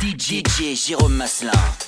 DJ Jérôme Masselin.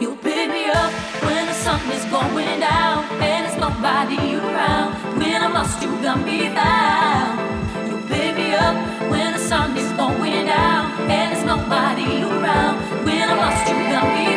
You pick me up when the sun is going down and there's nobody around. When I'm lost, you got me found. You pick me up when the sun is going down and there's nobody around. When I'm lost, you got me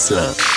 Jérôme